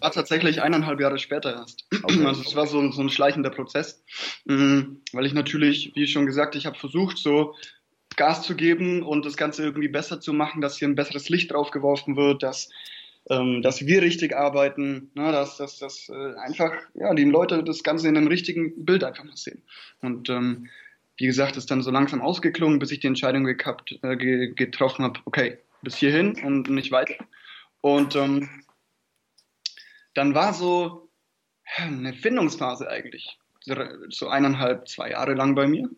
war tatsächlich eineinhalb Jahre später erst. Okay. Also es war so, so ein schleichender Prozess, mhm, weil ich natürlich, wie schon gesagt, ich habe versucht, so Gas zu geben und das Ganze irgendwie besser zu machen, dass hier ein besseres Licht drauf geworfen wird, dass, ähm, dass wir richtig arbeiten, ne, dass, dass, dass äh, einfach ja, die Leute das Ganze in einem richtigen Bild einfach mal sehen. Und ähm, wie gesagt, ist dann so langsam ausgeklungen, bis ich die Entscheidung gekappt, äh, getroffen habe, okay, bis hierhin und nicht weiter. Und ähm, dann war so eine Findungsphase eigentlich, so eineinhalb, zwei Jahre lang bei mir,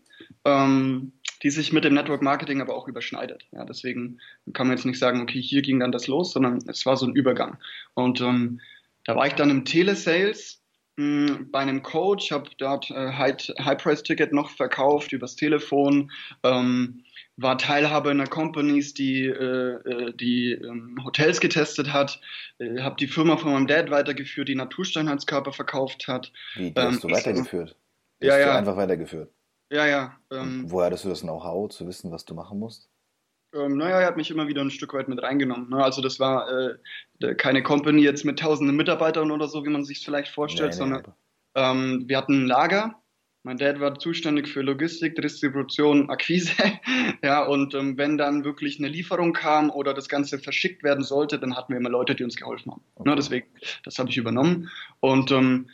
ähm, die sich mit dem Network Marketing aber auch überschneidet. Ja, deswegen kann man jetzt nicht sagen, okay, hier ging dann das los, sondern es war so ein Übergang. Und ähm, da war ich dann im Telesales hm, bei einem Coach, habe dort äh, High-Price-Ticket noch verkauft übers Telefon. Ähm, war Teilhaber in der Companies, die, äh, äh die ähm, Hotels getestet hat, äh, habe die Firma von meinem Dad weitergeführt, die Natursteinheitskörper verkauft hat. Wie, die hast ähm, du weitergeführt? Die ja, ja. einfach weitergeführt? Ja, ja. Ähm, woher hattest du das Know-how, zu wissen, was du machen musst? Ähm, naja, er hat mich immer wieder ein Stück weit mit reingenommen. Ne? Also das war äh, keine Company jetzt mit tausenden Mitarbeitern oder so, wie man sich vielleicht vorstellt, nee, nee, sondern ähm, wir hatten ein Lager mein Dad war zuständig für Logistik, Distribution, Akquise. ja, und ähm, wenn dann wirklich eine Lieferung kam oder das Ganze verschickt werden sollte, dann hatten wir immer Leute, die uns geholfen haben. Okay. Ne, deswegen, das habe ich übernommen. Und ähm,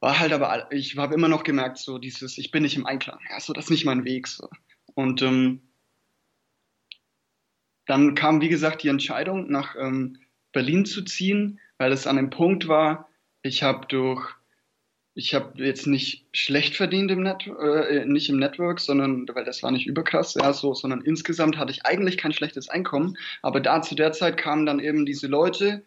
war halt aber, ich habe immer noch gemerkt, so dieses, ich bin nicht im Einklang. Ja, so, das ist nicht mein Weg. So. Und ähm, dann kam, wie gesagt, die Entscheidung, nach ähm, Berlin zu ziehen, weil es an einem Punkt war, ich habe durch ich habe jetzt nicht schlecht verdient im Net äh, nicht im Network, sondern weil das war nicht überkrass, ja, so, sondern insgesamt hatte ich eigentlich kein schlechtes Einkommen. Aber da zu der Zeit kamen dann eben diese Leute,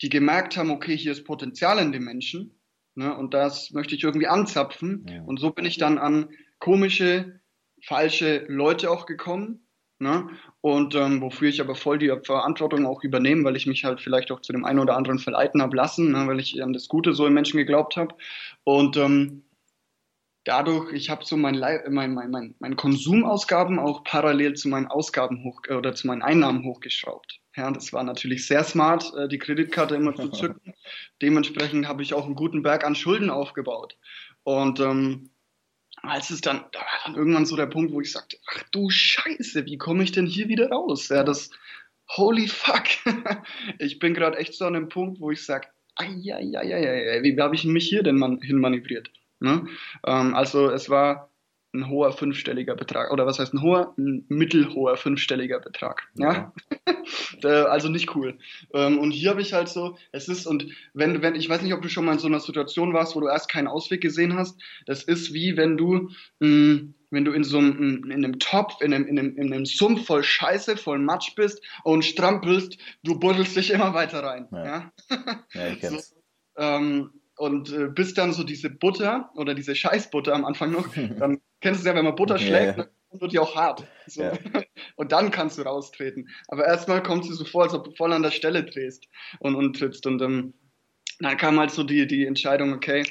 die gemerkt haben, okay, hier ist Potenzial in den Menschen, ne, und das möchte ich irgendwie anzapfen. Ja. Und so bin ich dann an komische, falsche Leute auch gekommen, Ne? Und ähm, wofür ich aber voll die Verantwortung auch übernehme, weil ich mich halt vielleicht auch zu dem einen oder anderen verleiten habe lassen, ne? weil ich an das Gute so im Menschen geglaubt habe. Und ähm, dadurch, ich habe so mein, mein, mein, mein, meine Konsumausgaben auch parallel zu meinen Ausgaben hoch oder zu meinen Einnahmen hochgeschraubt. Ja, das war natürlich sehr smart, äh, die Kreditkarte immer zu zücken. Dementsprechend habe ich auch einen guten Berg an Schulden aufgebaut. Und ähm, als es dann, da war dann irgendwann so der Punkt, wo ich sagte, ach du Scheiße, wie komme ich denn hier wieder raus? Ja, das, holy fuck. ich bin gerade echt so an dem Punkt, wo ich sage, wie habe ich mich hier denn man, hin manövriert? Ne? Ähm, also es war ein hoher fünfstelliger Betrag. Oder was heißt ein hoher? Ein mittelhoher fünfstelliger Betrag. Ja. ja? also nicht cool. Ähm, und hier habe ich halt so, es ist, und wenn, wenn, ich weiß nicht, ob du schon mal in so einer Situation warst, wo du erst keinen Ausweg gesehen hast. Das ist wie wenn du, mh, mm, wenn du in so einem, in einem Topf, in einem, in einem, in einem Sumpf voll Scheiße, voll Matsch bist und strampelst, du buddelst dich immer weiter rein. Ja, ja? ja ich kenn's. So, ähm, und äh, bis dann so diese Butter oder diese Scheißbutter am Anfang noch, dann kennst du es ja, wenn man Butter schlägt, ja, ja. dann wird die auch hart. So. Ja. Und dann kannst du raustreten. Aber erstmal kommt sie so vor, als ob du voll an der Stelle drehst und, und trittst. Und ähm, dann kam halt so die, die Entscheidung, okay,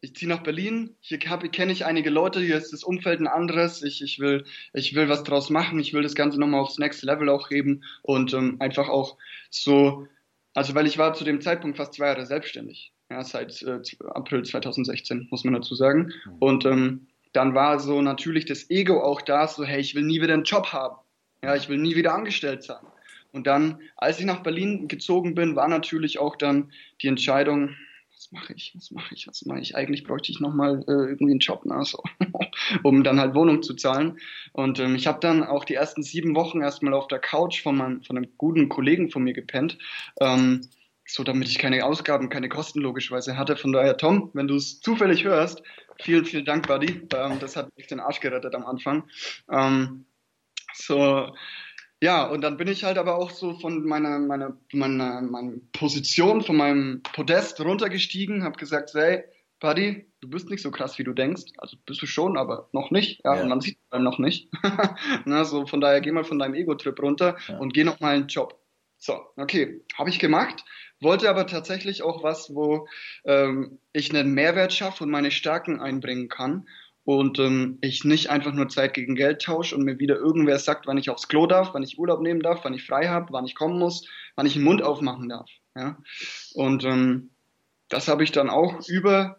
ich ziehe nach Berlin, hier kenne ich einige Leute, hier ist das Umfeld ein anderes, ich, ich, will, ich will was draus machen, ich will das Ganze nochmal aufs nächste Level auch heben und ähm, einfach auch so, also weil ich war zu dem Zeitpunkt fast zwei Jahre selbstständig ja, seit äh, April 2016, muss man dazu sagen. Mhm. Und ähm, dann war so natürlich das Ego auch da, so, hey, ich will nie wieder einen Job haben. Ja, ich will nie wieder angestellt sein. Und dann, als ich nach Berlin gezogen bin, war natürlich auch dann die Entscheidung, was mache ich, was mache ich, was mache ich? Eigentlich bräuchte ich nochmal äh, irgendwie einen Job, ne, so, um dann halt Wohnung zu zahlen. Und ähm, ich habe dann auch die ersten sieben Wochen erstmal auf der Couch von, meinem, von einem guten Kollegen von mir gepennt. Ähm, so damit ich keine Ausgaben, keine Kosten logischerweise hatte. Von daher, Tom, wenn du es zufällig hörst, vielen, vielen Dank, Buddy. Ähm, das hat mich den Arsch gerettet am Anfang. Ähm, so, ja, und dann bin ich halt aber auch so von meiner, meiner, meiner, meiner Position, von meinem Podest runtergestiegen, habe gesagt, hey, Buddy, du bist nicht so krass, wie du denkst. Also bist du schon, aber noch nicht. Ja, ja. und man sieht es noch nicht. Na, so, von daher geh mal von deinem Ego-Trip runter ja. und geh noch mal einen Job. So, okay, habe ich gemacht wollte aber tatsächlich auch was, wo ähm, ich einen Mehrwert schaffe und meine Stärken einbringen kann und ähm, ich nicht einfach nur Zeit gegen Geld tausche und mir wieder irgendwer sagt, wann ich aufs Klo darf, wann ich Urlaub nehmen darf, wann ich frei habe, wann ich kommen muss, wann ich den Mund aufmachen darf. Ja? Und ähm, das habe ich dann auch über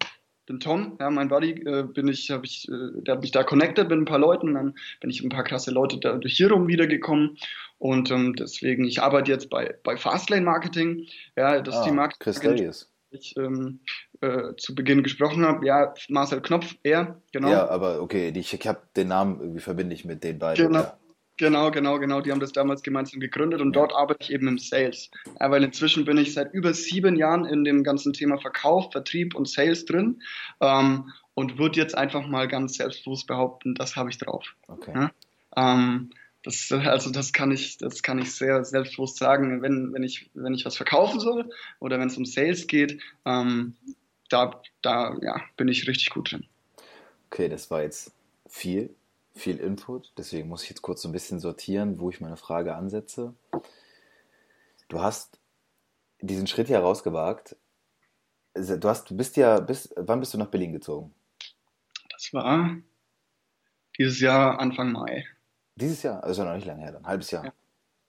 den Tom, ja, mein Buddy, äh, bin ich, habe ich, äh, der hat mich da connected mit ein paar Leuten, dann bin ich ein paar krasse Leute da durch hier rum wiedergekommen und ähm, deswegen, ich arbeite jetzt bei, bei Fastlane Marketing, ja, das ah, ist die Marketing. Chris Davies. Ich ähm, äh, zu Beginn gesprochen habe, ja, Marcel Knopf, er, genau. Ja, aber okay, ich, ich habe den Namen irgendwie verbinde ich mit den beiden. Genau. Ja. Genau, genau, genau. Die haben das damals gemeinsam gegründet und dort arbeite ich eben im Sales. Weil inzwischen bin ich seit über sieben Jahren in dem ganzen Thema Verkauf, Vertrieb und Sales drin ähm, und würde jetzt einfach mal ganz selbstbewusst behaupten, das habe ich drauf. Okay. Ja? Ähm, das, also das kann ich, das kann ich sehr selbstbewusst sagen, wenn, wenn ich, wenn ich was verkaufen soll oder wenn es um Sales geht, ähm, da, da ja, bin ich richtig gut drin. Okay, das war jetzt viel viel Input, deswegen muss ich jetzt kurz so ein bisschen sortieren, wo ich meine Frage ansetze. Du hast diesen Schritt hier rausgewagt. Du, hast, du bist ja, bist, wann bist du nach Berlin gezogen? Das war dieses Jahr Anfang Mai. Dieses Jahr? Also noch nicht lange her, dann halbes Jahr. Ja,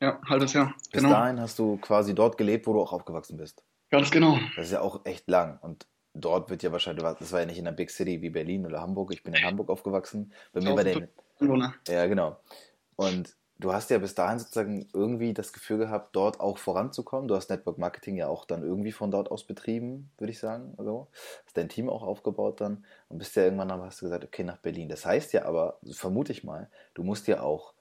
ja halbes Jahr. Bis genau. dahin hast du quasi dort gelebt, wo du auch aufgewachsen bist. Ganz genau. Das ist ja auch echt lang. Und dort wird ja wahrscheinlich, das war ja nicht in einer Big City wie Berlin oder Hamburg. Ich bin in Hamburg aufgewachsen. Bei mir bei den. Einwohner. Ja, genau. Und du hast ja bis dahin sozusagen irgendwie das Gefühl gehabt, dort auch voranzukommen. Du hast Network Marketing ja auch dann irgendwie von dort aus betrieben, würde ich sagen. Also hast dein Team auch aufgebaut dann und bist ja irgendwann dann hast du gesagt, okay, nach Berlin. Das heißt ja aber, vermute ich mal, du musst ja auch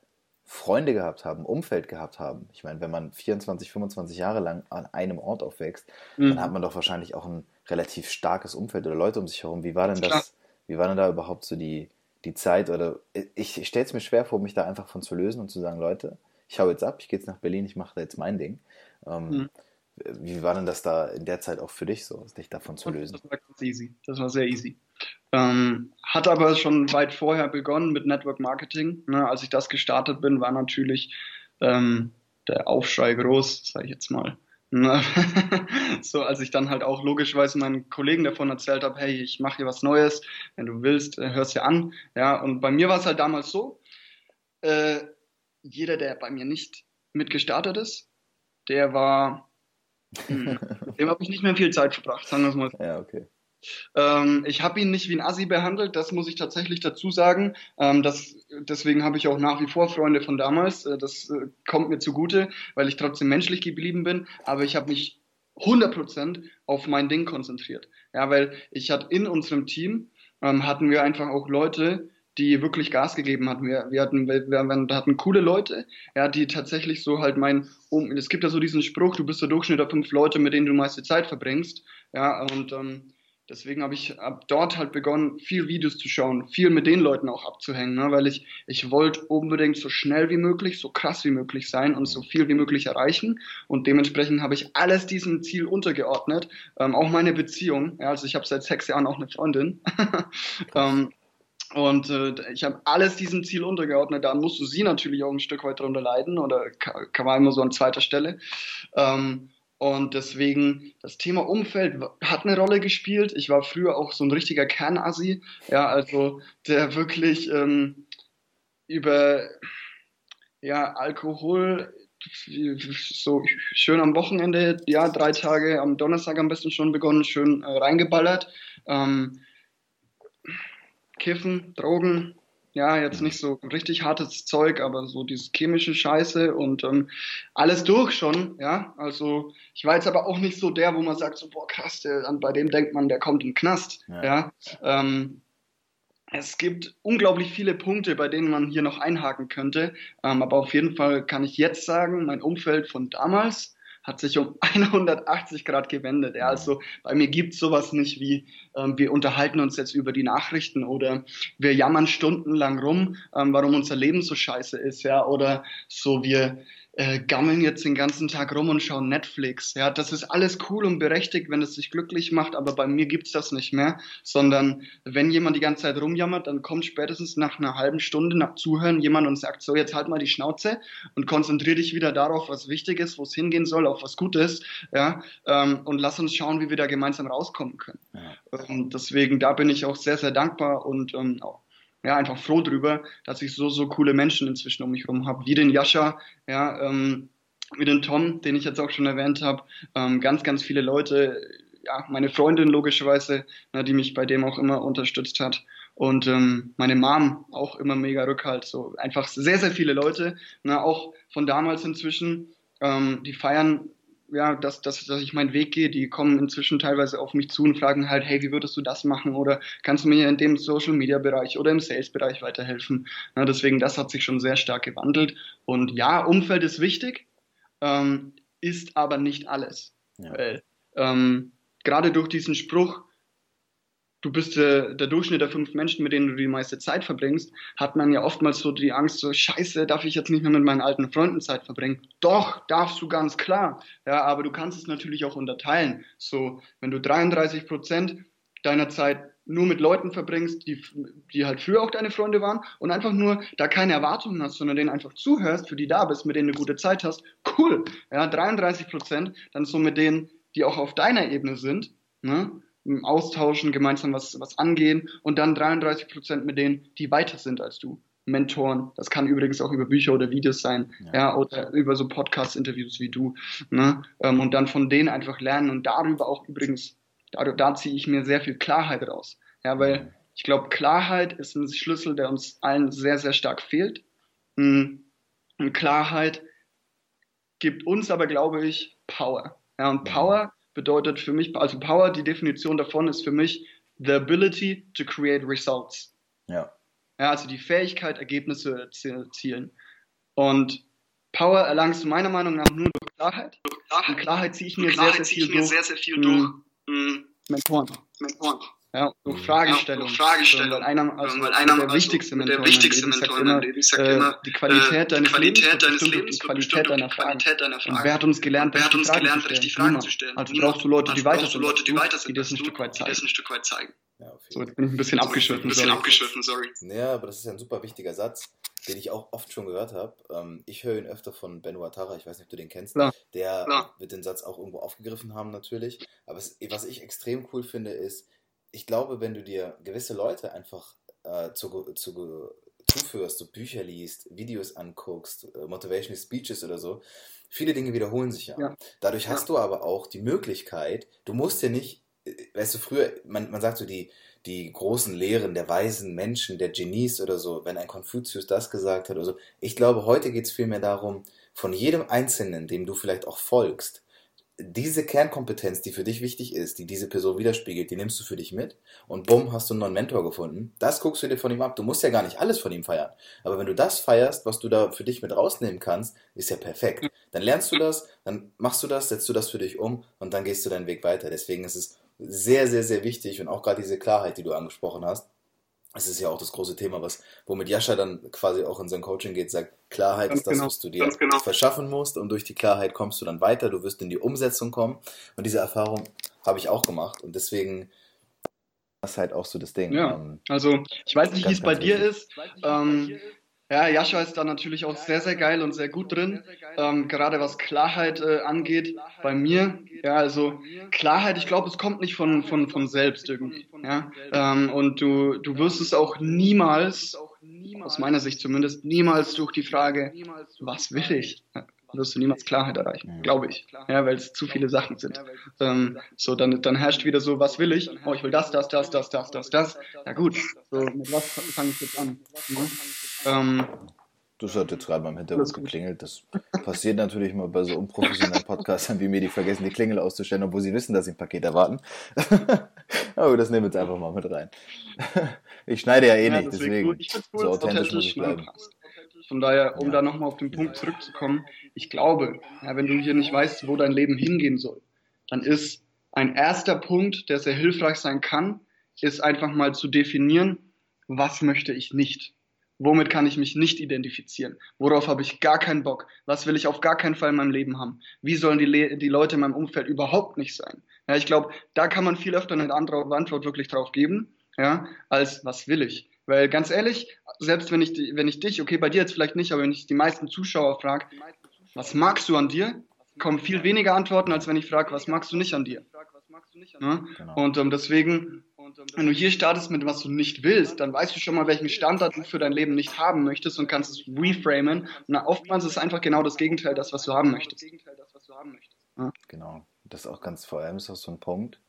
Freunde gehabt haben, Umfeld gehabt haben. Ich meine, wenn man 24, 25 Jahre lang an einem Ort aufwächst, mhm. dann hat man doch wahrscheinlich auch ein relativ starkes Umfeld oder Leute um sich herum. Wie war denn das? Wie war denn da überhaupt so die, die Zeit oder ich, ich stelle es mir schwer vor, mich da einfach von zu lösen und zu sagen, Leute, ich hau jetzt ab, ich gehe jetzt nach Berlin, ich mache da jetzt mein Ding. Ähm, mhm. Wie war denn das da in der Zeit auch für dich so, dich davon zu lösen? Das war ganz easy. Das war sehr easy. Ähm, hat aber schon weit vorher begonnen mit Network Marketing. Ne? Als ich das gestartet bin, war natürlich ähm, der Aufschrei groß, sage ich jetzt mal. Ne? so, als ich dann halt auch logischerweise meinen Kollegen davon erzählt habe, hey, ich mache hier was Neues, wenn du willst, äh, hörst dir an. Ja, und bei mir war es halt damals so, äh, jeder, der bei mir nicht mitgestartet ist, der war, mh, dem habe ich nicht mehr viel Zeit verbracht, sagen wir es mal. Ja, okay. Ähm, ich habe ihn nicht wie ein Assi behandelt, das muss ich tatsächlich dazu sagen. Ähm, das, deswegen habe ich auch nach wie vor Freunde von damals. Äh, das äh, kommt mir zugute, weil ich trotzdem menschlich geblieben bin. Aber ich habe mich 100% auf mein Ding konzentriert. Ja, weil ich hatte in unserem Team, ähm, hatten wir einfach auch Leute, die wirklich Gas gegeben hatten. Wir, wir hatten, wir, wir hatten coole Leute, ja, die tatsächlich so halt mein, um, es gibt ja so diesen Spruch, du bist der Durchschnitt der fünf Leute, mit denen du meiste Zeit verbringst, ja, und ähm, Deswegen habe ich ab dort halt begonnen, viel Videos zu schauen, viel mit den Leuten auch abzuhängen, ne? weil ich, ich wollte unbedingt so schnell wie möglich, so krass wie möglich sein und so viel wie möglich erreichen. Und dementsprechend habe ich alles diesem Ziel untergeordnet, ähm, auch meine Beziehung. Ja, also ich habe seit sechs Jahren auch eine Freundin. ähm, und äh, ich habe alles diesem Ziel untergeordnet. Da musst du sie natürlich auch ein Stück weit drunter leiden oder man immer so an zweiter Stelle. Ähm, und deswegen, das Thema Umfeld hat eine Rolle gespielt. Ich war früher auch so ein richtiger Kernassi, ja, also der wirklich ähm, über ja, Alkohol so schön am Wochenende, ja, drei Tage am Donnerstag am besten schon begonnen, schön äh, reingeballert. Ähm, Kiffen, Drogen, ja, jetzt nicht so richtig hartes Zeug, aber so dieses chemische Scheiße und ähm, alles durch schon, ja. Also ich war jetzt aber auch nicht so der, wo man sagt, so, boah, krass, der, bei dem denkt man, der kommt in den Knast, ja. ja? Ähm, es gibt unglaublich viele Punkte, bei denen man hier noch einhaken könnte, ähm, aber auf jeden Fall kann ich jetzt sagen, mein Umfeld von damals, hat sich um 180 Grad gewendet. Ja, also bei mir gibt es sowas nicht wie, ähm, wir unterhalten uns jetzt über die Nachrichten oder wir jammern stundenlang rum, ähm, warum unser Leben so scheiße ist, ja, oder so wir äh, gammeln jetzt den ganzen Tag rum und schauen Netflix. Ja, das ist alles cool und berechtigt, wenn es sich glücklich macht, aber bei mir gibt's das nicht mehr, sondern wenn jemand die ganze Zeit rumjammert, dann kommt spätestens nach einer halben Stunde nach Zuhören jemand und sagt, so, jetzt halt mal die Schnauze und konzentrier dich wieder darauf, was wichtig ist, wo es hingehen soll, auf was Gutes, ja, ähm, und lass uns schauen, wie wir da gemeinsam rauskommen können. Ja. Und deswegen, da bin ich auch sehr, sehr dankbar und ähm, auch ja, einfach froh drüber, dass ich so, so coole Menschen inzwischen um mich herum habe, wie den Jascha, ja, ähm, wie den Tom, den ich jetzt auch schon erwähnt habe, ähm, ganz, ganz viele Leute, ja, meine Freundin logischerweise, na, die mich bei dem auch immer unterstützt hat. Und ähm, meine Mom auch immer mega Rückhalt. So einfach sehr, sehr viele Leute, na, auch von damals inzwischen, ähm, die feiern ja, dass, dass, dass ich meinen Weg gehe, die kommen inzwischen teilweise auf mich zu und fragen halt, hey, wie würdest du das machen? Oder kannst du mir in dem Social Media Bereich oder im Sales Bereich weiterhelfen? Na, deswegen, das hat sich schon sehr stark gewandelt. Und ja, Umfeld ist wichtig, ähm, ist aber nicht alles. Ja. Weil, ähm, gerade durch diesen Spruch, du bist äh, der Durchschnitt der fünf Menschen, mit denen du die meiste Zeit verbringst, hat man ja oftmals so die Angst, so scheiße, darf ich jetzt nicht mehr mit meinen alten Freunden Zeit verbringen? Doch, darfst du ganz klar. Ja, aber du kannst es natürlich auch unterteilen. So, wenn du 33 Prozent deiner Zeit nur mit Leuten verbringst, die, die halt früher auch deine Freunde waren und einfach nur da keine Erwartungen hast, sondern denen einfach zuhörst, für die da bist, mit denen eine gute Zeit hast, cool. Ja, 33 Prozent, dann so mit denen, die auch auf deiner Ebene sind, ne? Austauschen, gemeinsam was, was angehen und dann 33 Prozent mit denen, die weiter sind als du. Mentoren, das kann übrigens auch über Bücher oder Videos sein, ja, ja oder über so Podcast-Interviews wie du, ne? Ähm, und dann von denen einfach lernen und darüber auch übrigens, da, da ziehe ich mir sehr viel Klarheit raus, ja, weil ich glaube, Klarheit ist ein Schlüssel, der uns allen sehr, sehr stark fehlt. Hm. Und Klarheit gibt uns aber, glaube ich, Power. Ja, und Power bedeutet für mich, also Power, die Definition davon ist für mich the ability to create results. Ja. Ja, also die Fähigkeit, Ergebnisse zu erzielen. Und Power erlangst du meiner Meinung nach nur durch Klarheit. Durch Klarheit. Und Klarheit ziehe ich mir, sehr, sehr, viel durch, sehr, sehr viel durch. Mh, Mentoren. Mentoren. Ja, durch Fragestellungen. Ja, durch Fragestellungen. Weil einer, also weil einer der wichtigste Mentor, der wichtigste Mentor, immer, ich sag äh, immer, die Qualität deines Qualität Lebens, Lebens die Qualität deiner Fragen. Und wer hat uns gelernt, wer hat uns gelernt, richtig Fragen zu stellen? Also brauchst du Leute, die weiter sind, Leute, die weiter sind, die das ein Stück weit zeigen. ein Stück weit zeigen. Ja, so, jetzt bin ich ein bisschen abgeschwiffen, ein bisschen abgeschwiffen, sorry. Ja, aber das ist ein super wichtiger Satz, den ich auch oft schon gehört habe. Ähm, ich höre ihn öfter von Ben Watara, ich weiß nicht, ob du den kennst. Klar. Der Klar. wird den Satz auch irgendwo aufgegriffen haben, natürlich. Aber was ich extrem cool finde, ist, ich glaube, wenn du dir gewisse Leute einfach äh, zu, zu, zuführst, so Bücher liest, Videos anguckst, äh, Motivational Speeches oder so, viele Dinge wiederholen sich ja. ja. Dadurch ja. hast du aber auch die Möglichkeit, du musst ja nicht, äh, weißt du, früher, man, man sagt so, die, die großen Lehren der weisen Menschen, der Genies oder so, wenn ein Konfuzius das gesagt hat oder so. Ich glaube, heute geht es vielmehr darum, von jedem Einzelnen, dem du vielleicht auch folgst, diese Kernkompetenz, die für dich wichtig ist, die diese Person widerspiegelt, die nimmst du für dich mit und bumm, hast du einen neuen Mentor gefunden. Das guckst du dir von ihm ab. Du musst ja gar nicht alles von ihm feiern. Aber wenn du das feierst, was du da für dich mit rausnehmen kannst, ist ja perfekt. Dann lernst du das, dann machst du das, setzt du das für dich um und dann gehst du deinen Weg weiter. Deswegen ist es sehr, sehr, sehr wichtig und auch gerade diese Klarheit, die du angesprochen hast, es ist ja auch das große Thema, was, womit Jascha dann quasi auch in sein Coaching geht, sagt, Klarheit Ganz ist das, genau. was du dir genau. verschaffen musst und durch die Klarheit kommst du dann weiter, du wirst in die Umsetzung kommen und diese Erfahrung habe ich auch gemacht und deswegen das ist halt auch so das Ding. Ja, ähm, also ich weiß nicht, wie es bei dir ist. Ähm, ja, Jascha ist da natürlich auch sehr, sehr geil und sehr gut drin, ähm, gerade was Klarheit äh, angeht. Bei mir, ja, also Klarheit, ich glaube, es kommt nicht von, von, von selbst irgendwie. Ja? Ähm, und du, du wirst es auch niemals, aus meiner Sicht zumindest, niemals durch die Frage, was will ich? wirst du niemals Klarheit erreichen, glaube ich. Ja, weil es zu viele Sachen sind. Ähm, so, dann, dann herrscht wieder so, was will ich? Oh, ich will das, das, das, das, das, das, das. Ja gut, so, mit was fange ich jetzt an? Ja? Ähm, das hat jetzt gerade mal im Hintergrund geklingelt. Das passiert natürlich mal bei so unprofessionellen Podcastern wie mir, die vergessen, die Klingel auszustellen, obwohl sie wissen, dass sie ein Paket erwarten. Aber das nehmen wir jetzt einfach mal mit rein. Ich schneide ja eh ja, nicht, deswegen cool, so authentisch muss ich bleiben. Von daher, um ja. da nochmal auf den Punkt zurückzukommen, ich glaube, ja, wenn du hier nicht weißt, wo dein Leben hingehen soll, dann ist ein erster Punkt, der sehr hilfreich sein kann, ist einfach mal zu definieren, was möchte ich nicht. Womit kann ich mich nicht identifizieren? Worauf habe ich gar keinen Bock? Was will ich auf gar keinen Fall in meinem Leben haben? Wie sollen die, Le die Leute in meinem Umfeld überhaupt nicht sein? Ja, ich glaube, da kann man viel öfter eine andere Antwort wirklich drauf geben, ja, als was will ich? Weil ganz ehrlich, selbst wenn ich, wenn ich dich, okay, bei dir jetzt vielleicht nicht, aber wenn ich die meisten Zuschauer frage, was magst du an dir, kommen viel weniger Antworten, als wenn ich frage, was magst du nicht an dir? Ne? Genau. Und ähm, deswegen, wenn du hier startest mit was du nicht willst, dann weißt du schon mal, welchen Standard du für dein Leben nicht haben möchtest und kannst es reframen. Und oftmals ist es einfach genau das Gegenteil, das, was du haben möchtest. Ja? Genau. Das ist auch ganz vor allem ist auch so ein Punkt.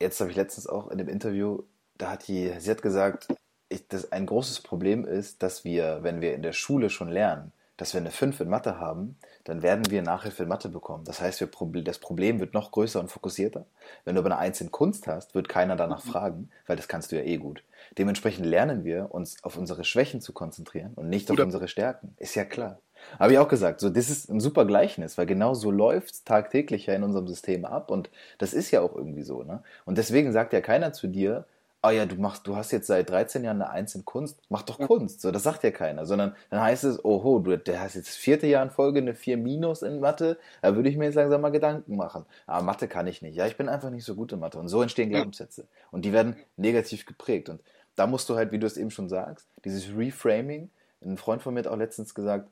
Jetzt habe ich letztens auch in dem Interview, da hat die, sie hat gesagt, ich, das ein großes Problem ist, dass wir, wenn wir in der Schule schon lernen, dass wir eine 5 in Mathe haben, dann werden wir Nachhilfe in Mathe bekommen. Das heißt, wir, das Problem wird noch größer und fokussierter. Wenn du aber eine 1 in Kunst hast, wird keiner danach mhm. fragen, weil das kannst du ja eh gut. Dementsprechend lernen wir, uns auf unsere Schwächen zu konzentrieren und nicht auf Oder unsere Stärken. Ist ja klar. Habe ich auch gesagt, so, das ist ein super Gleichnis, weil genau so läuft es tagtäglich ja in unserem System ab und das ist ja auch irgendwie so. Ne? Und deswegen sagt ja keiner zu dir, ah ja, du machst, du hast jetzt seit 13 Jahren eine Eins in Kunst, mach doch Kunst. So, das sagt ja keiner, sondern dann heißt es, oho, du, der hast jetzt das vierte Jahr in Folge eine 4 Minus in Mathe, da würde ich mir jetzt langsam mal Gedanken machen. Aber Mathe kann ich nicht. Ja, ich bin einfach nicht so gut in Mathe. Und so entstehen Glaubenssätze. Und die werden negativ geprägt. Und da musst du halt, wie du es eben schon sagst, dieses Reframing, ein Freund von mir hat auch letztens gesagt,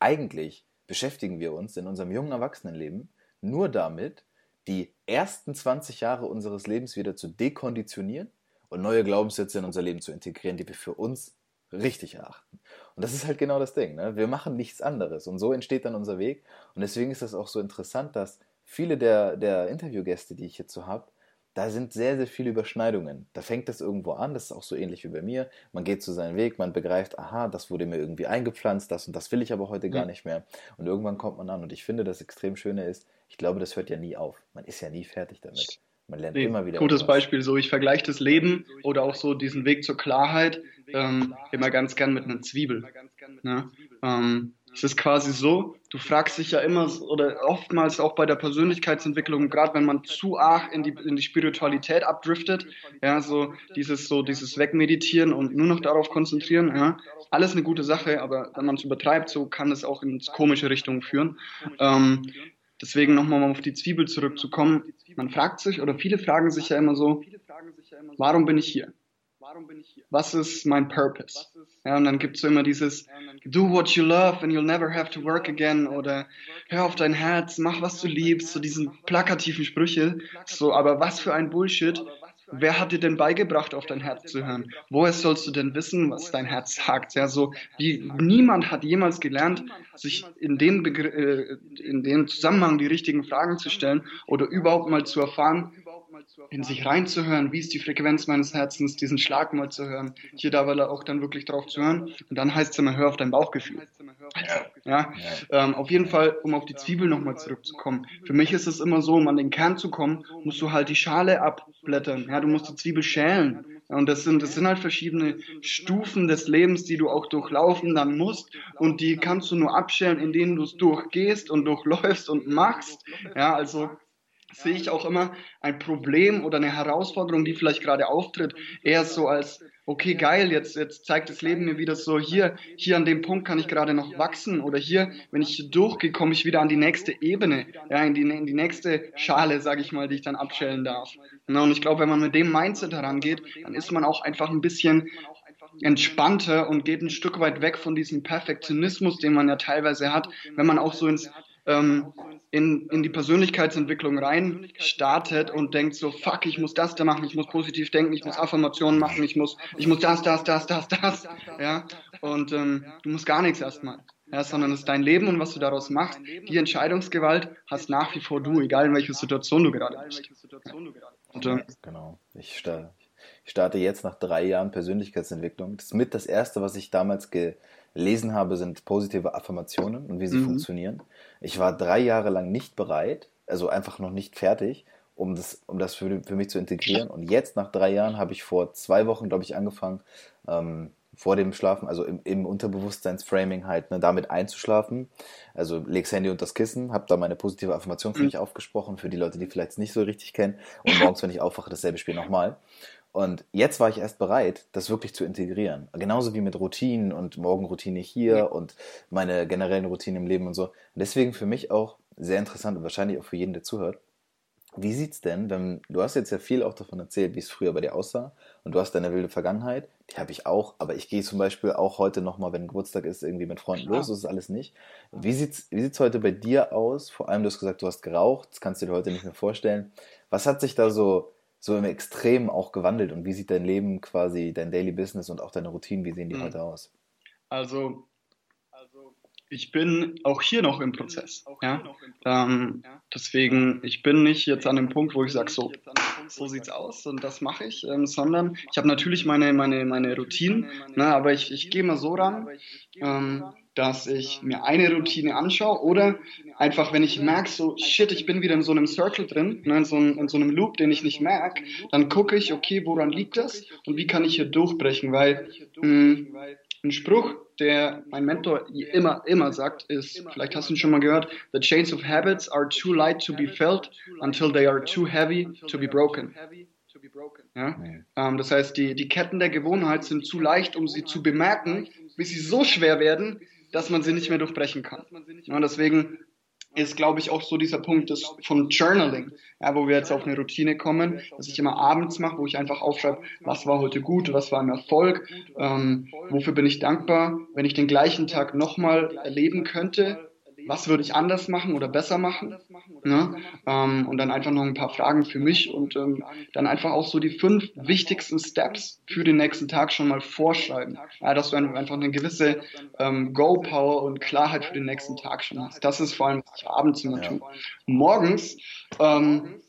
eigentlich beschäftigen wir uns in unserem jungen Erwachsenenleben nur damit, die ersten 20 Jahre unseres Lebens wieder zu dekonditionieren und neue Glaubenssätze in unser Leben zu integrieren, die wir für uns richtig erachten. Und das ist halt genau das Ding. Ne? Wir machen nichts anderes. Und so entsteht dann unser Weg. Und deswegen ist es auch so interessant, dass viele der, der Interviewgäste, die ich jetzt so habe, da sind sehr, sehr viele Überschneidungen. Da fängt das irgendwo an, das ist auch so ähnlich wie bei mir. Man geht zu seinem Weg, man begreift, aha, das wurde mir irgendwie eingepflanzt, das und das will ich aber heute gar nicht mehr. Und irgendwann kommt man an. Und ich finde, das extrem Schöne ist, ich glaube, das hört ja nie auf. Man ist ja nie fertig damit. Man lernt nee, immer wieder. Gutes etwas. Beispiel, so ich vergleiche das Leben oder auch so diesen Weg zur Klarheit ähm, immer ganz gern mit einer Zwiebel. Ne? Ähm, es ist quasi so, du fragst dich ja immer oder oftmals auch bei der Persönlichkeitsentwicklung, gerade wenn man zu arg in die, in die Spiritualität abdriftet, ja, so dieses, so dieses Wegmeditieren und nur noch darauf konzentrieren, ja, alles eine gute Sache, aber wenn man es übertreibt, so kann es auch in komische Richtungen führen. Ähm, Deswegen nochmal auf die Zwiebel zurückzukommen. Man fragt sich, oder viele fragen sich ja immer so, warum bin ich hier? Was ist mein Purpose? Ja, und dann gibt es so immer dieses Do what you love and you'll never have to work again oder Hör auf dein Herz, mach was du liebst, so diesen plakativen Sprüche. So, aber was für ein Bullshit. Wer hat dir denn beigebracht, auf dein Herz zu hören? Woher sollst du denn wissen, was dein Herz sagt? Ja, so wie niemand hat jemals gelernt, sich in dem, Begr äh, in dem Zusammenhang die richtigen Fragen zu stellen oder überhaupt mal zu erfahren, in sich reinzuhören, wie ist die Frequenz meines Herzens, diesen Schlag mal zu hören, hier da weil er auch dann wirklich drauf zu hören. Und dann heißt es immer, hör auf dein Bauchgefühl. Ja, ähm, auf jeden Fall, um auf die Zwiebel nochmal zurückzukommen. Für mich ist es immer so, um an den Kern zu kommen, musst du halt die Schale abblättern. Ja, du musst die Zwiebel schälen. Und das sind, das sind halt verschiedene Stufen des Lebens, die du auch durchlaufen dann musst. Und die kannst du nur abschälen, indem du es durchgehst und durchläufst und machst. Ja, also sehe ich auch immer ein Problem oder eine Herausforderung, die vielleicht gerade auftritt, eher so als, okay, geil, jetzt, jetzt zeigt das Leben mir wieder so, hier, hier an dem Punkt kann ich gerade noch wachsen oder hier, wenn ich durchgehe, komme ich wieder an die nächste Ebene, ja, in die, in die nächste Schale, sage ich mal, die ich dann abschälen darf. Und ich glaube, wenn man mit dem Mindset herangeht, dann ist man auch einfach ein bisschen entspannter und geht ein Stück weit weg von diesem Perfektionismus, den man ja teilweise hat, wenn man auch so ins ähm, in, in die Persönlichkeitsentwicklung rein startet und denkt so, fuck, ich muss das da machen, ich muss positiv denken, ich muss Affirmationen machen, ich muss, ich muss das, das, das, das, das, ja, und ähm, du musst gar nichts erstmal, ja, sondern es ist dein Leben und was du daraus machst. Die Entscheidungsgewalt hast nach wie vor du, egal in welcher Situation du gerade bist. Und, äh, genau, ich starte, ich starte jetzt nach drei Jahren Persönlichkeitsentwicklung. Das mit das erste, was ich damals gelesen habe, sind positive Affirmationen und wie sie mhm. funktionieren. Ich war drei Jahre lang nicht bereit, also einfach noch nicht fertig, um das, um das für, für mich zu integrieren. Und jetzt, nach drei Jahren, habe ich vor zwei Wochen, glaube ich, angefangen, ähm, vor dem Schlafen, also im, im Unterbewusstseinsframing halt, ne, damit einzuschlafen. Also leg's Handy unter das Kissen, habe da meine positive Affirmation für mhm. mich aufgesprochen, für die Leute, die vielleicht nicht so richtig kennen. Und morgens, wenn ich aufwache, dasselbe Spiel nochmal. Und jetzt war ich erst bereit, das wirklich zu integrieren. Genauso wie mit Routinen und Morgenroutine hier ja. und meine generellen Routinen im Leben und so. Und deswegen für mich auch sehr interessant und wahrscheinlich auch für jeden, der zuhört. Wie sieht's denn, wenn du hast jetzt ja viel auch davon erzählt, wie es früher bei dir aussah und du hast deine wilde Vergangenheit, die habe ich auch, aber ich gehe zum Beispiel auch heute nochmal, wenn Geburtstag ist, irgendwie mit Freunden los, das ist alles nicht. Wie sieht's, wie sieht's heute bei dir aus? Vor allem, du hast gesagt, du hast geraucht, das kannst du dir heute nicht mehr vorstellen. Was hat sich da so, so im Extrem auch gewandelt und wie sieht dein Leben quasi, dein Daily Business und auch deine Routinen, wie sehen die mhm. heute aus? Also ich bin auch hier noch im Prozess. Ja? Ähm, deswegen, ich bin nicht jetzt an dem Punkt, wo ich sage, so, so sieht's aus und das mache ich, ähm, sondern ich habe natürlich meine, meine, meine Routinen, ne, aber ich, ich gehe mal so ran, ähm, dass ich mir eine Routine anschaue oder einfach, wenn ich merke, so, shit, ich bin wieder in so einem Circle drin, ne, in, so einem, in so einem Loop, den ich nicht merke, dann gucke ich, okay, woran liegt das und wie kann ich hier durchbrechen, weil mh, hm, ein Spruch, der mein Mentor immer, immer sagt, ist, vielleicht hast du ihn schon mal gehört, The chains of habits are too light to be felt until they are too heavy to be broken. Ja? Ähm, das heißt, die, die Ketten der Gewohnheit sind zu leicht, um sie zu bemerken, bis sie so schwer werden, dass man sie nicht mehr durchbrechen kann. Ja, deswegen ist, glaube ich, auch so dieser Punkt des, von Journaling, ja, wo wir jetzt auf eine Routine kommen, dass ich immer abends mache, wo ich einfach aufschreibe, was war heute gut, was war ein Erfolg, ähm, wofür bin ich dankbar, wenn ich den gleichen Tag nochmal erleben könnte, was würde ich anders machen oder besser machen. Ne? Ähm, und dann einfach noch ein paar Fragen für mich und ähm, dann einfach auch so die fünf wichtigsten Steps für den nächsten Tag schon mal vorschreiben. Ja, dass du einfach eine gewisse ähm, Go-Power und Klarheit für den nächsten Tag schon hast. Das ist vor allem, was ich abends immer tue. Morgens ähm,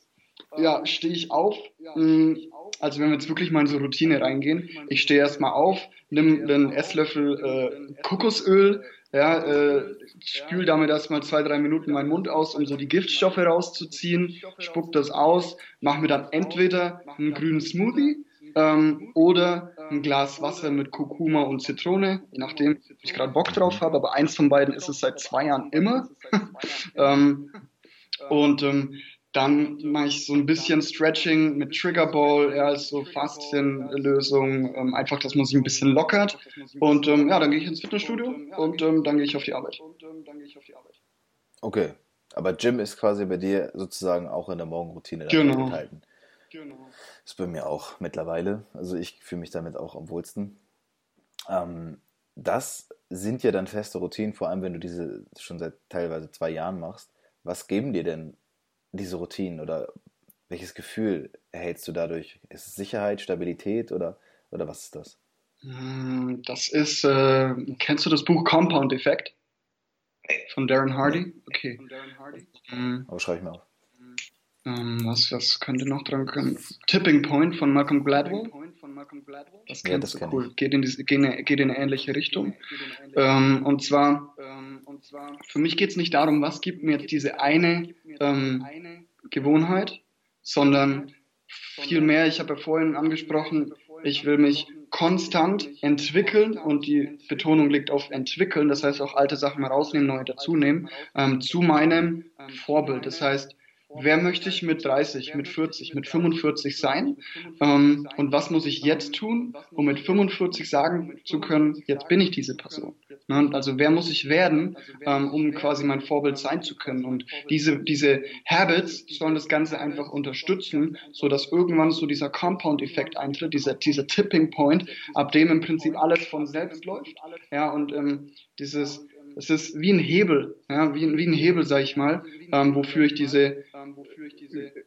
ja, stehe ich auf. Mh, hm, also wenn wir jetzt wirklich mal in so Routine reingehen, ich stehe erstmal auf, nimm einen Esslöffel äh, Kokosöl, ja, äh, spül damit erstmal zwei, drei Minuten meinen Mund aus, um so die Giftstoffe rauszuziehen, spuck das aus, mach mir dann entweder einen grünen Smoothie ähm, oder ein Glas Wasser mit Kurkuma und Zitrone, je nachdem, ob ich gerade Bock drauf habe, aber eins von beiden ist es seit zwei Jahren immer. ähm, und ähm, dann mache ich so ein bisschen Stretching mit Trigger Ball, ja, ist so Faszienlösung, ähm, einfach, dass man sich ein bisschen lockert. Und ähm, ja, dann gehe ich ins Fitnessstudio und ähm, dann gehe ich auf die Arbeit. Okay, aber Gym ist quasi bei dir sozusagen auch in der Morgenroutine genau. enthalten. Genau. Ist bei mir auch mittlerweile. Also ich fühle mich damit auch am wohlsten. Ähm, das sind ja dann feste Routinen, vor allem wenn du diese schon seit teilweise zwei Jahren machst. Was geben dir denn diese Routinen oder welches Gefühl erhältst du dadurch? Ist es Sicherheit, Stabilität oder, oder was ist das? Hm, das ist, äh, kennst du das Buch Compound Effect von Darren Hardy? Okay. Mhm. Aber schreibe ich mir auf. Ähm, was, was könnte noch dran kommen? Tipping Point von Malcolm Gladwell. Das kennst ja, das du cool. Geht in, die, geht, in, geht in eine ähnliche Richtung. Ähm, und zwar, für mich geht es nicht darum, was gibt mir jetzt diese eine ähm, Gewohnheit, sondern vielmehr, ich habe ja vorhin angesprochen, ich will mich konstant entwickeln und die Betonung liegt auf entwickeln, das heißt auch alte Sachen mal rausnehmen, neue dazunehmen, ähm, zu meinem Vorbild. Das heißt, wer möchte ich mit 30, mit 40, mit 45 sein? Ähm, und was muss ich jetzt tun, um mit 45 sagen zu können, jetzt bin ich diese Person? Ne? Also wer muss ich werden, ähm, um quasi mein Vorbild sein zu können? Und diese, diese Habits sollen das Ganze einfach unterstützen, so dass irgendwann so dieser Compound-Effekt eintritt, dieser, dieser Tipping Point, ab dem im Prinzip alles von selbst läuft. Ja, und ähm, dieses, es ist wie ein Hebel, ja, wie, wie ein Hebel, sag ich mal, ähm, wofür ich diese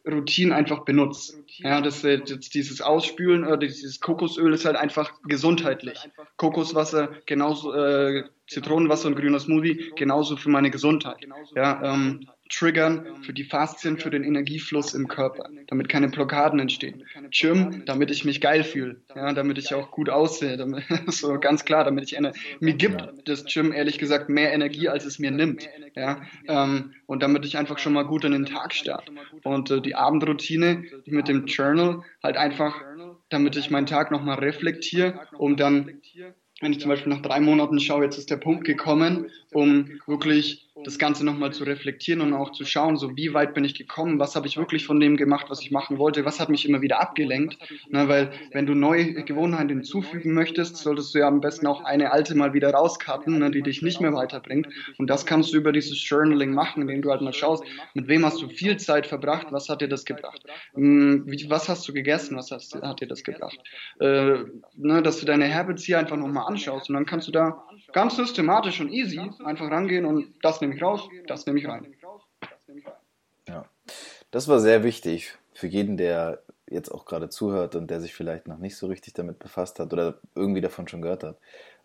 Routinen einfach benutze. Ja, das, äh, das, dieses Ausspülen oder dieses Kokosöl ist halt einfach gesundheitlich. Kokoswasser, genauso äh, Zitronenwasser und grüner Smoothie, genauso für meine Gesundheit. Ja, ähm, triggern für die Faszien, für den Energiefluss im Körper, damit keine Blockaden entstehen. Gym, damit ich mich geil fühle, ja, damit ich auch gut aussehe, damit, so ganz klar, damit ich eine, mir gibt das Gym ehrlich gesagt mehr Energie, als es mir nimmt, ja, ähm, und damit ich einfach schon mal gut in den Tag starte. Und äh, die Abendroutine mit dem Journal halt einfach, damit ich meinen Tag nochmal reflektiere, um dann wenn ich zum Beispiel nach drei Monaten schaue, jetzt ist der Punkt gekommen, um wirklich das Ganze nochmal zu reflektieren und auch zu schauen, so wie weit bin ich gekommen, was habe ich wirklich von dem gemacht, was ich machen wollte, was hat mich immer wieder abgelenkt. Ne, weil wenn du neue Gewohnheiten hinzufügen möchtest, solltest du ja am besten auch eine alte mal wieder rauskarten, ne, die dich nicht mehr weiterbringt. Und das kannst du über dieses Journaling machen, indem du halt mal schaust, mit wem hast du viel Zeit verbracht, was hat dir das gebracht? Hm, was hast du gegessen, was hast, hat dir das gebracht? Äh, ne, dass du deine Habits hier einfach nochmal anschaust und dann kannst du da ganz systematisch und easy einfach rangehen und das nehme ich raus, das nehme ich rein. Ja, das war sehr wichtig für jeden, der jetzt auch gerade zuhört und der sich vielleicht noch nicht so richtig damit befasst hat oder irgendwie davon schon gehört hat.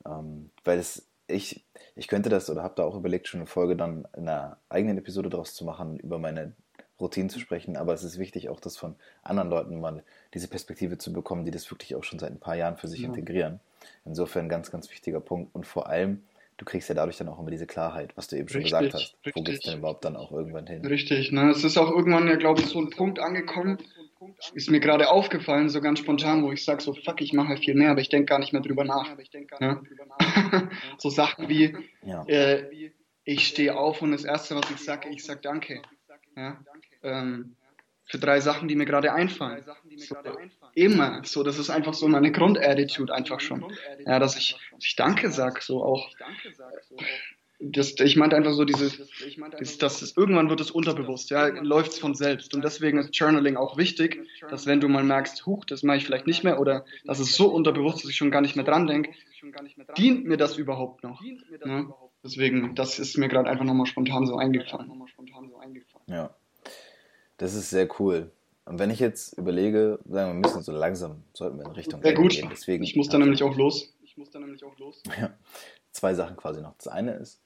Ähm, weil es, ich, ich könnte das oder habe da auch überlegt, schon eine Folge dann in einer eigenen Episode draus zu machen, über meine Routinen zu sprechen, aber es ist wichtig, auch das von anderen Leuten mal diese Perspektive zu bekommen, die das wirklich auch schon seit ein paar Jahren für sich ja. integrieren. Insofern ein ganz, ganz wichtiger Punkt. Und vor allem, du kriegst ja dadurch dann auch immer diese Klarheit, was du eben schon richtig, gesagt hast. Richtig. Wo geht es denn überhaupt dann auch irgendwann hin? Richtig, ne? Es ist auch irgendwann ja, glaube ich, so ein Punkt angekommen, ist mir gerade aufgefallen, so ganz spontan, wo ich sage, so fuck, ich mache viel mehr, aber ich denke gar nicht mehr drüber nach. Ja? so Sachen wie, ja. äh, ich stehe auf und das Erste, was ich sage, ich sage Danke. Ja? Ähm, für drei Sachen, die mir gerade einfallen. So, immer. So, das ist einfach so meine Grundattitude einfach schon. Ja, dass ich, dass ich Danke sag, so auch. Das, ich meinte einfach so dieses, das ist, irgendwann wird es unterbewusst, ja, läuft es von selbst. Und deswegen ist Journaling auch wichtig, dass wenn du mal merkst, huch, das mache ich vielleicht nicht mehr oder das ist so unterbewusst, dass ich schon gar nicht mehr dran denke, dient mir das überhaupt noch? Ja? Deswegen, das ist mir gerade einfach nochmal spontan so eingefallen. Ja. Das ist sehr cool. Und wenn ich jetzt überlege, sagen wir, müssen so langsam, sollten wir in Richtung Sehr gut. gehen. Deswegen, ich muss da nämlich auch los. Ich muss da nämlich auch los. Ja. Zwei Sachen quasi noch. Das eine ist,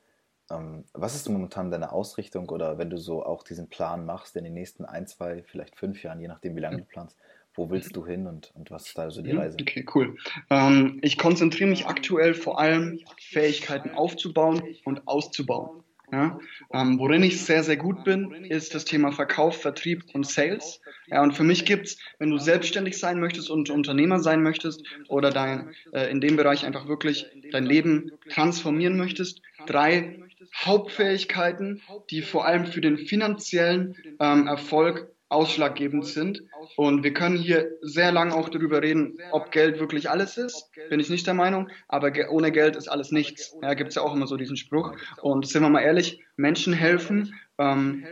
ähm, was ist momentan deine Ausrichtung oder wenn du so auch diesen Plan machst in den nächsten ein, zwei, vielleicht fünf Jahren, je nachdem, wie lange du planst, wo willst du hin und, und was ist da so die mhm. Reise? Okay, cool. Ähm, ich konzentriere mich aktuell vor allem, Fähigkeiten aufzubauen und auszubauen. Ja, ähm, worin ich sehr, sehr gut bin, ist das Thema Verkauf, Vertrieb und Sales. Ja, und für mich gibt es, wenn du selbstständig sein möchtest und Unternehmer sein möchtest oder dein, äh, in dem Bereich einfach wirklich dein Leben transformieren möchtest, drei Hauptfähigkeiten, die vor allem für den finanziellen ähm, Erfolg ausschlaggebend sind. Und wir können hier sehr lange auch darüber reden, ob Geld wirklich alles ist. Bin ich nicht der Meinung. Aber ohne Geld ist alles nichts. Ja, gibt es ja auch immer so diesen Spruch. Und sind wir mal ehrlich, Menschen helfen. Ähm,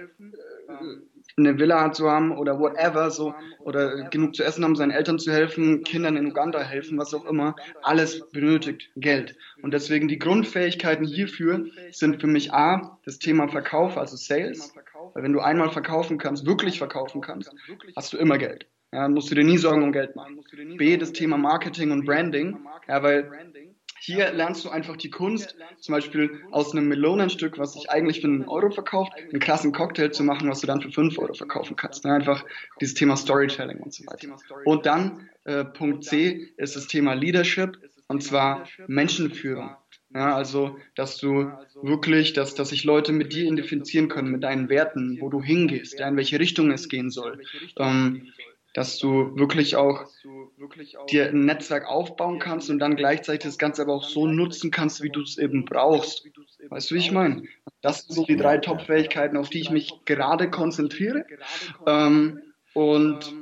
eine Villa zu haben oder whatever, so, oder genug zu essen haben, seinen Eltern zu helfen, Kindern in Uganda helfen, was auch immer, alles benötigt Geld. Und deswegen die Grundfähigkeiten hierfür sind für mich A, das Thema Verkauf, also Sales. Weil wenn du einmal verkaufen kannst, wirklich verkaufen kannst, hast du immer Geld. Ja, musst du dir nie Sorgen um Geld machen. B, das Thema Marketing und Branding. Ja, weil hier lernst du einfach die Kunst, zum Beispiel aus einem Melonenstück, was sich eigentlich für einen Euro verkauft, einen krassen Cocktail zu machen, was du dann für fünf Euro verkaufen kannst. Einfach dieses Thema Storytelling und so weiter. Und dann äh, Punkt C ist das Thema Leadership und zwar Menschenführung. Ja, also, dass du wirklich, dass, dass sich Leute mit dir identifizieren können, mit deinen Werten, wo du hingehst, in welche Richtung es gehen soll. Ähm, dass du wirklich auch dir ein Netzwerk aufbauen kannst und dann gleichzeitig das Ganze aber auch so nutzen kannst, wie du es eben brauchst. Weißt du, wie ich meine? Das sind so die drei Top-Fähigkeiten, auf die ich mich gerade konzentriere. Ähm, und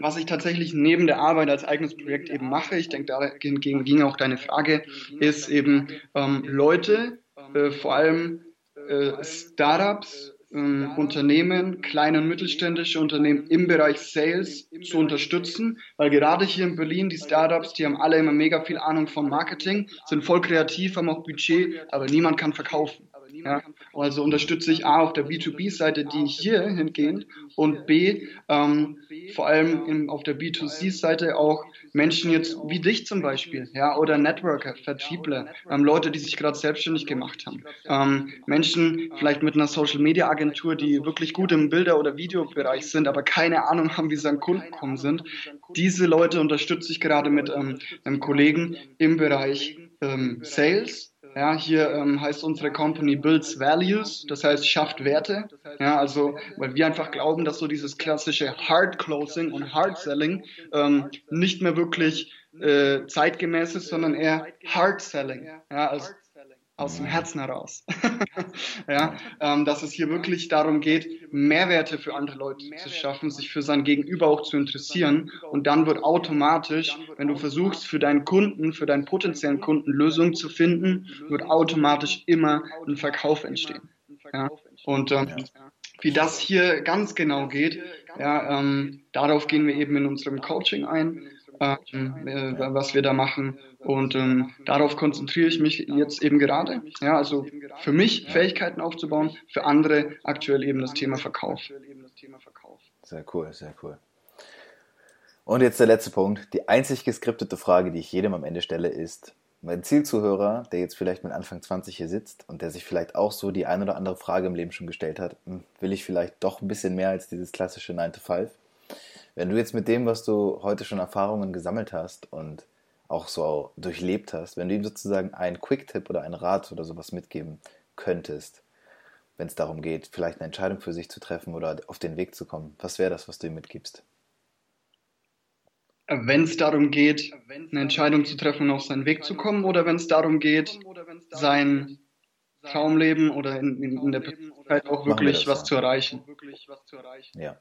was ich tatsächlich neben der Arbeit als eigenes Projekt eben mache, ich denke, dagegen ging auch deine Frage, ist eben ähm, Leute, äh, vor allem äh, Startups, äh, Unternehmen, kleine und mittelständische Unternehmen im Bereich Sales zu unterstützen, weil gerade hier in Berlin die Startups, die haben alle immer mega viel Ahnung von Marketing, sind voll kreativ, haben auch Budget, aber niemand kann verkaufen. Ja, also unterstütze ich A auf der B2B-Seite die hier hingehend und B ähm, vor allem in, auf der B2C-Seite auch Menschen jetzt wie dich zum Beispiel, ja, oder Networker, Vertriebler, ähm, Leute, die sich gerade selbstständig gemacht haben, ähm, Menschen vielleicht mit einer Social-Media-Agentur, die wirklich gut im Bilder- oder Videobereich sind, aber keine Ahnung haben, wie sie an Kunden kommen sind. Diese Leute unterstütze ich gerade mit ähm, einem Kollegen im Bereich ähm, Sales ja, hier ähm, heißt unsere Company Builds Values, das heißt schafft Werte. Ja, also weil wir einfach glauben, dass so dieses klassische Hard Closing und Hard Selling ähm, nicht mehr wirklich äh, zeitgemäß ist, sondern eher Hard Selling. Ja, also aus dem Herzen heraus. ja, ähm, dass es hier wirklich darum geht, Mehrwerte für andere Leute zu schaffen, sich für sein Gegenüber auch zu interessieren. Und dann wird automatisch, wenn du versuchst, für deinen Kunden, für deinen potenziellen Kunden Lösungen zu finden, wird automatisch immer ein Verkauf entstehen. Ja? Und ähm, wie das hier ganz genau geht, ja, ähm, darauf gehen wir eben in unserem Coaching ein ähm, äh, was wir da machen. Und ähm, darauf konzentriere ich mich jetzt eben gerade. Ja, also für mich Fähigkeiten aufzubauen, für andere aktuell eben das Thema Verkauf. Sehr cool, sehr cool. Und jetzt der letzte Punkt. Die einzig geskriptete Frage, die ich jedem am Ende stelle, ist, mein Zielzuhörer, der jetzt vielleicht mit Anfang 20 hier sitzt und der sich vielleicht auch so die ein oder andere Frage im Leben schon gestellt hat, hm, will ich vielleicht doch ein bisschen mehr als dieses klassische 9 to 5? Wenn du jetzt mit dem, was du heute schon Erfahrungen gesammelt hast und auch so durchlebt hast, wenn du ihm sozusagen einen Quick-Tipp oder einen Rat oder sowas mitgeben könntest, wenn es darum geht, vielleicht eine Entscheidung für sich zu treffen oder auf den Weg zu kommen, was wäre das, was du ihm mitgibst? Wenn es darum geht, eine Entscheidung zu treffen und auf seinen Weg zu kommen, oder wenn es darum geht, sein Traumleben oder in, in, in der Persönlichkeit auch wirklich was zu erreichen. Ja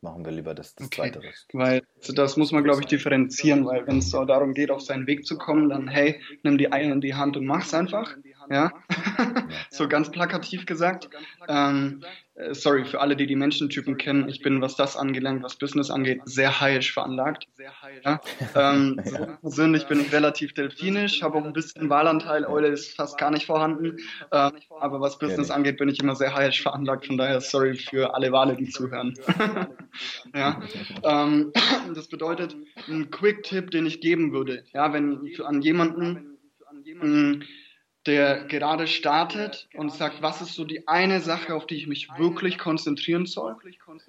machen wir lieber das, das okay. Zweite. Weil das muss man, glaube ich, differenzieren, weil wenn es darum geht, auf seinen Weg zu kommen, dann hey, nimm die Eier in die Hand und mach's einfach. Ja, so ganz plakativ gesagt. Ähm, äh, sorry für alle, die die Menschentypen kennen. Ich bin, was das angelangt, was Business angeht, sehr haiisch veranlagt. Ja? Ähm, so persönlich bin ich relativ delfinisch, habe auch ein bisschen Wahlanteil. Eule ist fast gar nicht vorhanden. Ähm, aber was Business angeht, bin ich immer sehr haiisch veranlagt. Von daher sorry für alle Wale, die zuhören. ja? Ähm, das bedeutet, ein Quick-Tipp, den ich geben würde, ja, wenn für, an jemanden mh, der gerade startet und sagt, was ist so die eine Sache, auf die ich mich wirklich konzentrieren soll,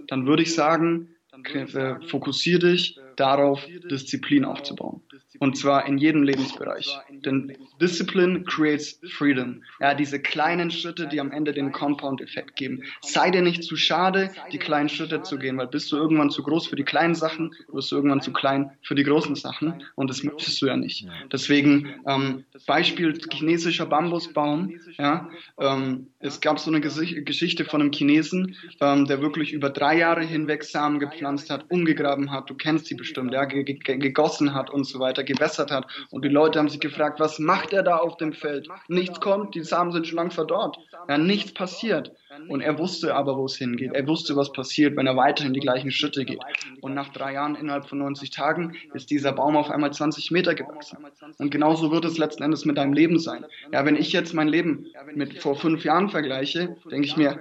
dann würde ich sagen, äh, fokussiere dich darauf, Disziplin aufzubauen. Und zwar in jedem Lebensbereich. Denn Discipline creates freedom. Ja, diese kleinen Schritte, die am Ende den Compound-Effekt geben. Sei dir nicht zu schade, die kleinen Schritte zu gehen, weil bist du irgendwann zu groß für die kleinen Sachen, wirst du irgendwann zu klein für die großen Sachen. Und das möchtest du ja nicht. Deswegen, ähm, Beispiel chinesischer Bambusbaum. Ja, ähm, es gab so eine Geschichte von einem Chinesen, ähm, der wirklich über drei Jahre hinweg Samen gepflanzt hat, umgegraben hat. Du kennst die bestimmt, ja, gegossen hat und so weiter, gewässert hat. Und die Leute haben sich gefragt, was macht er da auf dem Feld? Nichts kommt, die Samen sind schon lang verdorrt. Ja, nichts passiert. Und er wusste aber, wo es hingeht. Er wusste, was passiert, wenn er weiterhin die gleichen Schritte geht. Und nach drei Jahren, innerhalb von 90 Tagen, ist dieser Baum auf einmal 20 Meter gewachsen. Und genauso wird es letzten Endes mit deinem Leben sein. Ja, wenn ich jetzt mein Leben mit vor fünf Jahren vergleiche, denke ich mir,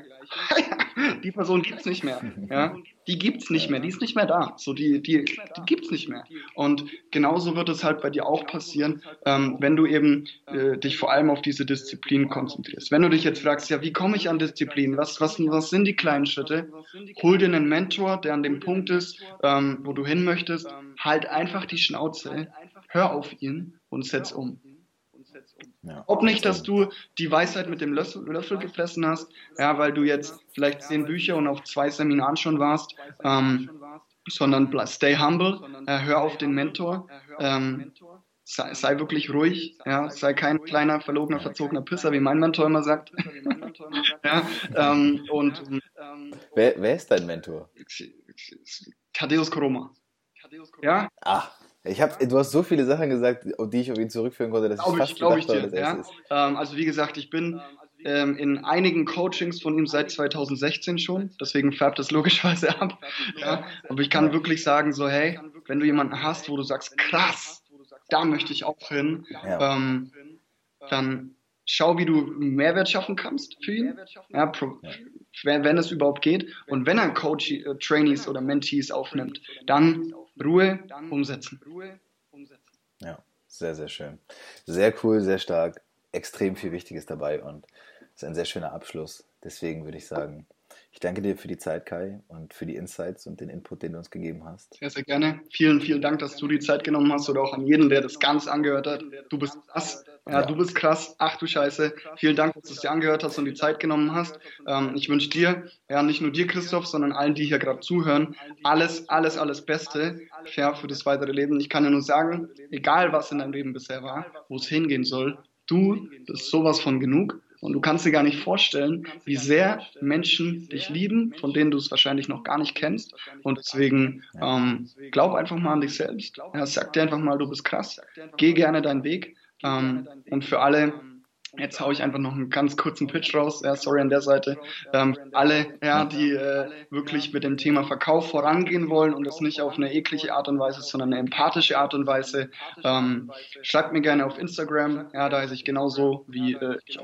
die Person gibt es nicht mehr. Ja? Die gibt es nicht mehr, die ist nicht mehr da. So, die die, die gibt es nicht mehr. Und genauso wird es halt bei dir auch passieren, ähm, wenn du eben äh, dich vor allem auf diese Disziplin konzentrierst. Wenn du dich jetzt fragst, ja, wie komme ich an Disziplin? Was, was, was sind die kleinen Schritte? Hol dir einen Mentor, der an dem Punkt ist, ähm, wo du hin möchtest. Halt einfach die Schnauze, hör auf ihn und setz um. Ja. Ob nicht, dass du die Weisheit mit dem Löffel, Löffel, gefressen hast, ja, weil du jetzt vielleicht zehn Bücher und auf zwei Seminaren schon warst, ähm, sondern stay humble, äh, hör auf den Mentor, ähm, sei, sei, wirklich ruhig, ja, sei kein kleiner, verlogener, verzogener Pisser, wie mein Mentor immer sagt. ja, ähm, und, wer, wer, ist dein Mentor? Thaddeus Koroma. Ja? Ach. Ich hab, du hast so viele Sachen gesagt, die ich auf ihn zurückführen konnte, dass glaube ich fast gedacht ich dir, ja? ist. Ähm, also wie gesagt, ich bin ähm, in einigen Coachings von ihm seit 2016 schon, deswegen färbt es logischerweise ab. Ja? Aber ich kann wirklich sagen, so hey, wenn du jemanden hast, wo du sagst, krass, da möchte ich auch hin, ja. ähm, dann schau, wie du Mehrwert schaffen kannst für ihn, ja, pro, wenn, wenn es überhaupt geht. Und wenn er Coach, äh, Trainees oder Mentees aufnimmt, dann Ruhe, umsetzen. Ja, sehr, sehr schön. Sehr cool, sehr stark. Extrem viel Wichtiges dabei und es ist ein sehr schöner Abschluss. Deswegen würde ich sagen, ich danke dir für die Zeit, Kai, und für die Insights und den Input, den du uns gegeben hast. Sehr, sehr gerne. Vielen, vielen Dank, dass du die Zeit genommen hast oder auch an jeden, der das ganz angehört hat. Du bist krass. Ja, ja. du bist krass. Ach du Scheiße. Vielen Dank, dass du es dir angehört hast und die Zeit genommen hast. Ähm, ich wünsche dir, ja, nicht nur dir, Christoph, sondern allen, die hier gerade zuhören, alles, alles, alles Beste ja, für das weitere Leben. Ich kann dir nur sagen, egal was in deinem Leben bisher war, wo es hingehen soll, du bist sowas von genug. Und du kannst dir gar nicht vorstellen, wie sehr Menschen dich lieben, von denen du es wahrscheinlich noch gar nicht kennst. Und deswegen ähm, glaub einfach mal an dich selbst. Ja, sag dir einfach mal, du bist krass. Geh gerne deinen Weg. Ähm, und für alle, Jetzt haue ich einfach noch einen ganz kurzen Pitch raus. Ja, sorry an der Seite. Ähm, alle, ja, die äh, wirklich mit dem Thema Verkauf vorangehen wollen und das nicht auf eine eklige Art und Weise, sondern eine empathische Art und Weise, ähm, schreibt mir gerne auf Instagram. Ja, da heiße ich genauso wie äh, ich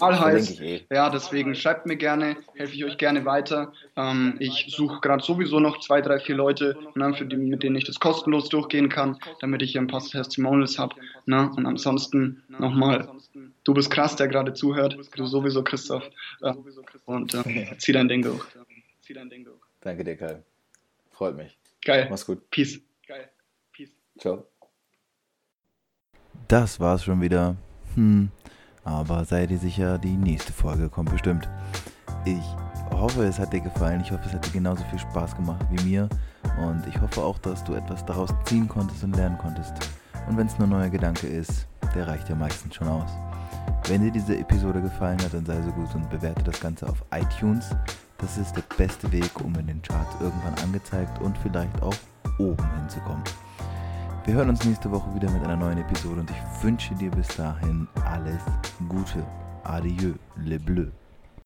mal heiße. Eh. Ja, deswegen schreibt mir gerne, helfe ich euch gerne weiter. Ähm, ich suche gerade sowieso noch zwei, drei, vier Leute, ne, für die, mit denen ich das kostenlos durchgehen kann, damit ich hier ein paar Testimonials habe. Ne? Und ansonsten nochmal Du bist krass, der gerade zuhört. Du sowieso, Christoph. Und äh, zieh dein Ding durch. Danke dir, Kai. Freut mich. Geil. Mach's gut. Peace. Geil. Peace. Ciao. Das war's schon wieder. Hm. Aber sei dir sicher, die nächste Folge kommt bestimmt. Ich hoffe, es hat dir gefallen. Ich hoffe, es hat dir genauso viel Spaß gemacht wie mir. Und ich hoffe auch, dass du etwas daraus ziehen konntest und lernen konntest. Und wenn es nur ein neuer Gedanke ist, der reicht ja meistens schon aus. Wenn dir diese Episode gefallen hat, dann sei so gut und bewerte das Ganze auf iTunes. Das ist der beste Weg, um in den Charts irgendwann angezeigt und vielleicht auch oben hinzukommen. Wir hören uns nächste Woche wieder mit einer neuen Episode und ich wünsche dir bis dahin alles Gute. Adieu, le bleu.